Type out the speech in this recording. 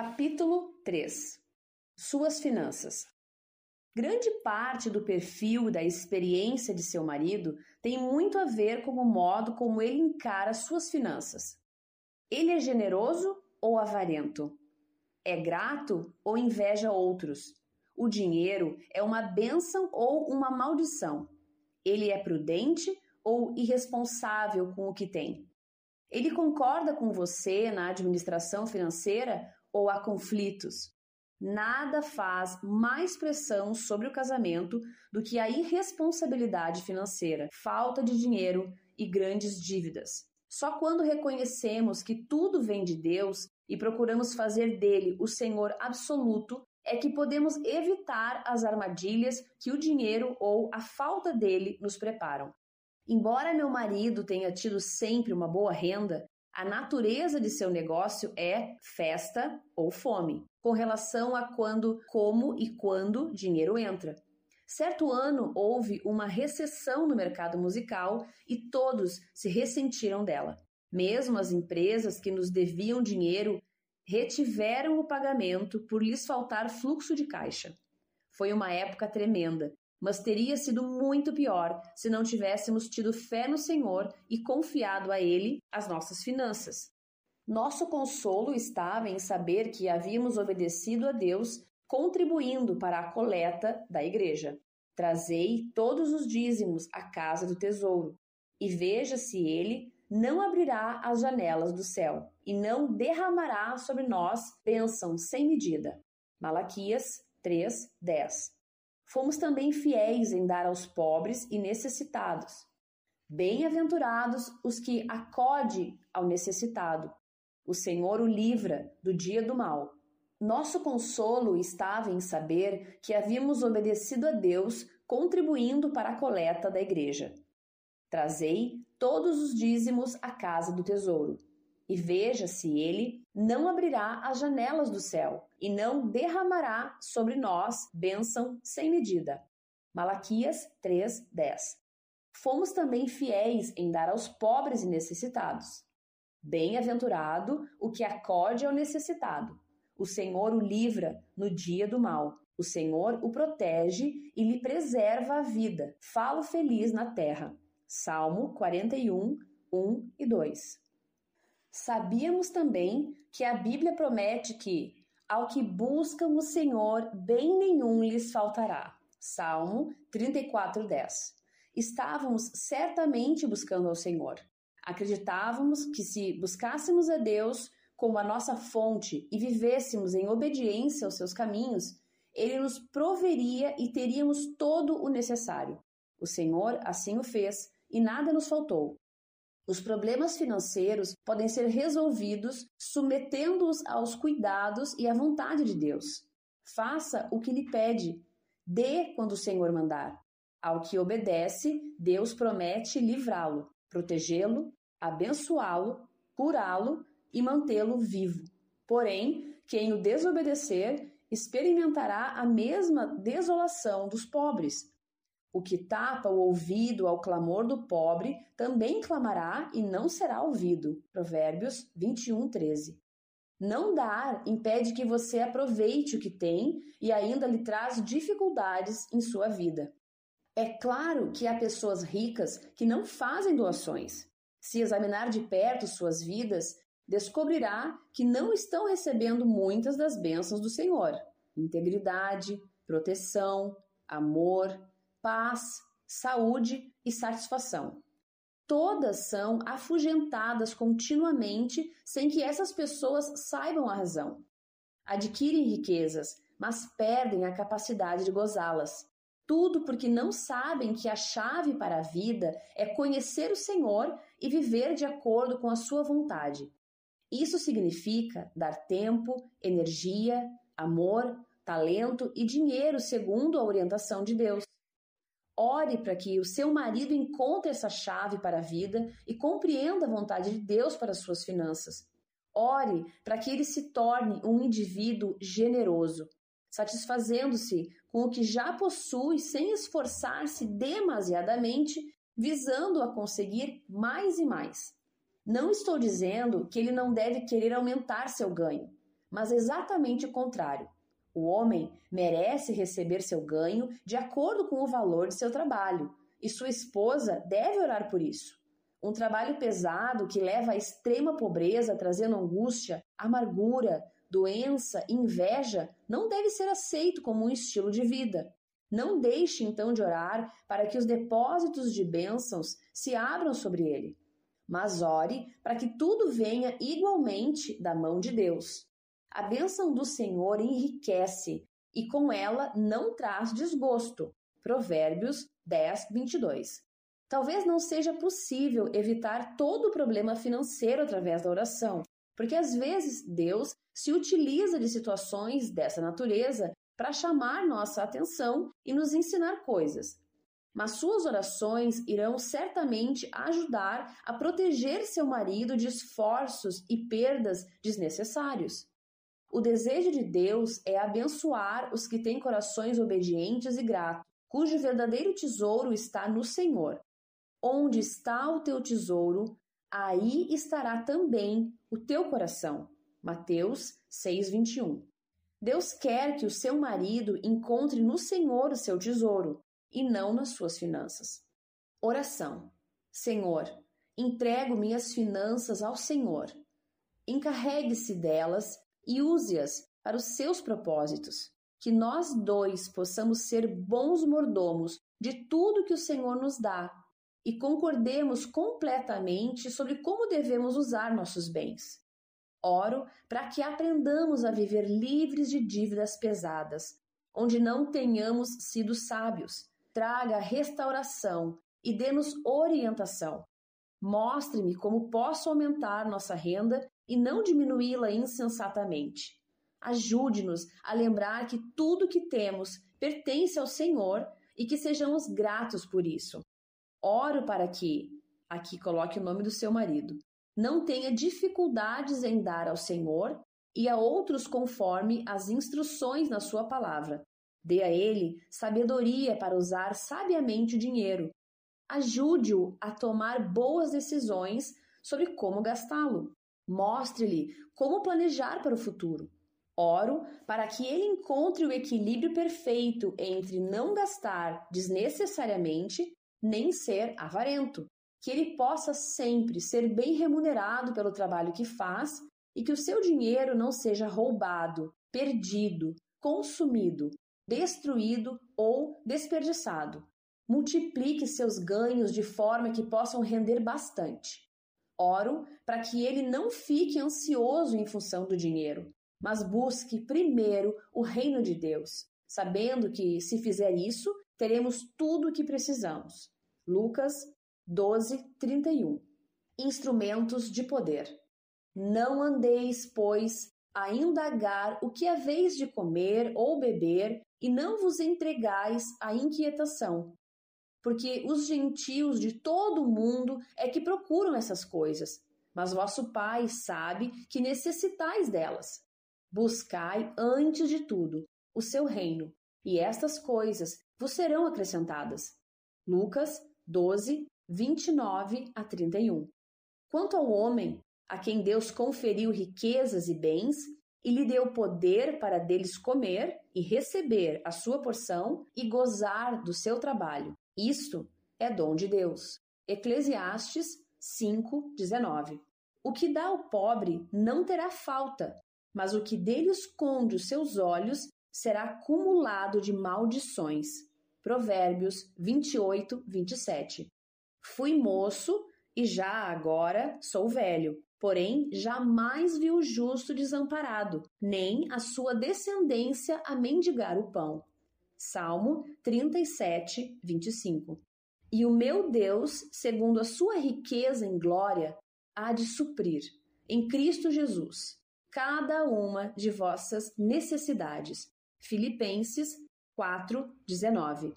Capítulo 3 Suas finanças. Grande parte do perfil e da experiência de seu marido tem muito a ver com o modo como ele encara suas finanças. Ele é generoso ou avarento? É grato ou inveja outros? O dinheiro é uma bênção ou uma maldição? Ele é prudente ou irresponsável com o que tem? Ele concorda com você na administração financeira ou há conflitos. Nada faz mais pressão sobre o casamento do que a irresponsabilidade financeira, falta de dinheiro e grandes dívidas. Só quando reconhecemos que tudo vem de Deus e procuramos fazer dele o Senhor absoluto é que podemos evitar as armadilhas que o dinheiro ou a falta dele nos preparam. Embora meu marido tenha tido sempre uma boa renda, a natureza de seu negócio é festa ou fome, com relação a quando, como e quando dinheiro entra. Certo ano houve uma recessão no mercado musical e todos se ressentiram dela. Mesmo as empresas que nos deviam dinheiro retiveram o pagamento por lhes faltar fluxo de caixa. Foi uma época tremenda, mas teria sido muito pior se não tivéssemos tido fé no Senhor e confiado a Ele as nossas finanças. Nosso consolo estava em saber que havíamos obedecido a Deus, contribuindo para a coleta da igreja. Trazei todos os dízimos à casa do tesouro, e veja se ele não abrirá as janelas do céu, e não derramará sobre nós bênção sem medida. Malaquias 3, 10 Fomos também fiéis em dar aos pobres e necessitados. Bem-aventurados os que acode ao necessitado. O Senhor o livra do dia do mal. Nosso consolo estava em saber que havíamos obedecido a Deus, contribuindo para a coleta da igreja. Trazei todos os dízimos à casa do tesouro e veja se ele não abrirá as janelas do céu e não derramará sobre nós bênção sem medida. Malaquias 3:10. Fomos também fiéis em dar aos pobres e necessitados. Bem-aventurado o que acode ao necessitado. O Senhor o livra no dia do mal. O Senhor o protege e lhe preserva a vida. Falo feliz na terra. Salmo 41, 1 e 2. Sabíamos também que a Bíblia promete que, ao que buscam o Senhor, bem nenhum lhes faltará. Salmo 34:10. Estávamos certamente buscando ao Senhor. Acreditávamos que se buscássemos a Deus como a nossa fonte e vivêssemos em obediência aos seus caminhos, ele nos proveria e teríamos todo o necessário. O Senhor assim o fez e nada nos faltou. Os problemas financeiros podem ser resolvidos submetendo-os aos cuidados e à vontade de Deus. Faça o que lhe pede. Dê quando o Senhor mandar. Ao que obedece, Deus promete livrá-lo, protegê-lo, abençoá-lo, curá-lo e mantê-lo vivo. Porém, quem o desobedecer experimentará a mesma desolação dos pobres, o que tapa o ouvido ao clamor do pobre também clamará e não será ouvido. Provérbios 21, 13. Não dar impede que você aproveite o que tem e ainda lhe traz dificuldades em sua vida. É claro que há pessoas ricas que não fazem doações. Se examinar de perto suas vidas, descobrirá que não estão recebendo muitas das bênçãos do Senhor: integridade, proteção, amor, paz, saúde e satisfação. Todas são afugentadas continuamente sem que essas pessoas saibam a razão. Adquirem riquezas, mas perdem a capacidade de gozá-las. Tudo porque não sabem que a chave para a vida é conhecer o Senhor e viver de acordo com a sua vontade. Isso significa dar tempo, energia, amor, talento e dinheiro segundo a orientação de Deus. Ore para que o seu marido encontre essa chave para a vida e compreenda a vontade de Deus para as suas finanças. Ore para que ele se torne um indivíduo generoso, satisfazendo-se com o que já possui sem esforçar-se demasiadamente, visando a conseguir mais e mais. Não estou dizendo que ele não deve querer aumentar seu ganho, mas exatamente o contrário. O homem merece receber seu ganho de acordo com o valor de seu trabalho, e sua esposa deve orar por isso. Um trabalho pesado que leva à extrema pobreza, trazendo angústia, amargura, doença, inveja, não deve ser aceito como um estilo de vida. Não deixe então de orar para que os depósitos de bênçãos se abram sobre ele, mas ore para que tudo venha igualmente da mão de Deus. A bênção do Senhor enriquece e com ela não traz desgosto. Provérbios 10, 22. Talvez não seja possível evitar todo o problema financeiro através da oração, porque às vezes Deus se utiliza de situações dessa natureza para chamar nossa atenção e nos ensinar coisas. Mas suas orações irão certamente ajudar a proteger seu marido de esforços e perdas desnecessários. O desejo de Deus é abençoar os que têm corações obedientes e gratos, cujo verdadeiro tesouro está no Senhor. Onde está o teu tesouro, aí estará também o teu coração. Mateus 6:21. Deus quer que o seu marido encontre no Senhor o seu tesouro e não nas suas finanças. Oração. Senhor, entrego minhas finanças ao Senhor. Encarregue-se delas e use-as para os seus propósitos. Que nós dois possamos ser bons mordomos de tudo que o Senhor nos dá e concordemos completamente sobre como devemos usar nossos bens. Oro para que aprendamos a viver livres de dívidas pesadas, onde não tenhamos sido sábios. Traga restauração e dê-nos orientação. Mostre-me como posso aumentar nossa renda e não diminuí-la insensatamente. Ajude-nos a lembrar que tudo que temos pertence ao Senhor e que sejamos gratos por isso. Oro para que, aqui coloque o nome do seu marido, não tenha dificuldades em dar ao Senhor e a outros conforme as instruções na sua palavra. Dê a ele sabedoria para usar sabiamente o dinheiro. Ajude-o a tomar boas decisões sobre como gastá-lo. Mostre-lhe como planejar para o futuro. Oro para que ele encontre o equilíbrio perfeito entre não gastar desnecessariamente nem ser avarento, que ele possa sempre ser bem remunerado pelo trabalho que faz e que o seu dinheiro não seja roubado, perdido, consumido, destruído ou desperdiçado. Multiplique seus ganhos de forma que possam render bastante. Oro para que ele não fique ansioso em função do dinheiro, mas busque primeiro o reino de Deus, sabendo que, se fizer isso, teremos tudo o que precisamos. Lucas 12, 31. Instrumentos de poder. Não andeis, pois, a indagar o que é vez de comer ou beber, e não vos entregais à inquietação, porque os gentios de todo o mundo é que procuram essas coisas, mas vosso Pai sabe que necessitais delas. Buscai, antes de tudo, o seu reino, e estas coisas vos serão acrescentadas. Lucas 12, 29 a 31. Quanto ao homem, a quem Deus conferiu riquezas e bens, e lhe deu poder para deles comer e receber a sua porção e gozar do seu trabalho. Isto é dom de Deus. Eclesiastes 5, 19. O que dá ao pobre não terá falta, mas o que dele esconde os seus olhos será acumulado de maldições. Provérbios 28, 27. Fui moço e já agora sou velho, porém jamais vi o justo desamparado, nem a sua descendência a mendigar o pão. Salmo 37, 25. E o meu Deus, segundo a sua riqueza em glória, há de suprir, em Cristo Jesus, cada uma de vossas necessidades. Filipenses 4, 19.